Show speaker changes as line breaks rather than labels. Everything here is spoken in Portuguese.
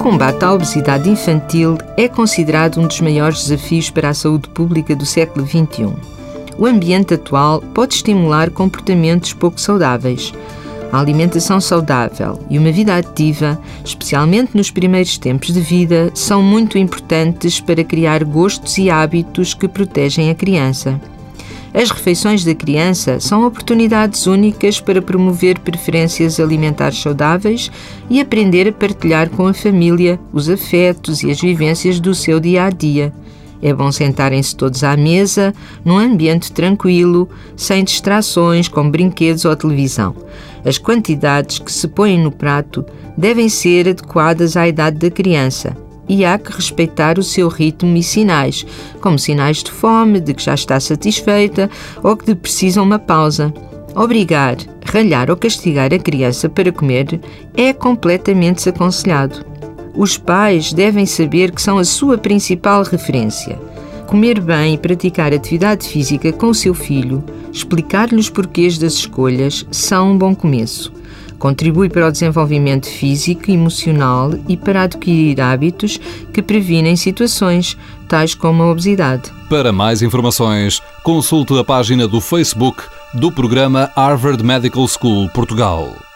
combate à obesidade infantil é considerado um dos maiores desafios para a saúde pública do século XXI. O ambiente atual pode estimular comportamentos pouco saudáveis. A alimentação saudável e uma vida ativa, especialmente nos primeiros tempos de vida, são muito importantes para criar gostos e hábitos que protegem a criança. As refeições da criança são oportunidades únicas para promover preferências alimentares saudáveis e aprender a partilhar com a família os afetos e as vivências do seu dia a dia. É bom sentarem-se todos à mesa, num ambiente tranquilo, sem distrações, como brinquedos ou televisão. As quantidades que se põem no prato devem ser adequadas à idade da criança e há que respeitar o seu ritmo e sinais, como sinais de fome, de que já está satisfeita ou que precisam uma pausa. Obrigar, ralhar ou castigar a criança para comer é completamente desaconselhado. Os pais devem saber que são a sua principal referência. Comer bem e praticar atividade física com o seu filho, explicar-lhe os porquês das escolhas, são um bom começo. Contribui para o desenvolvimento físico emocional e para adquirir hábitos que previnem situações tais como a obesidade.
Para mais informações, consulte a página do Facebook do programa Harvard Medical School Portugal.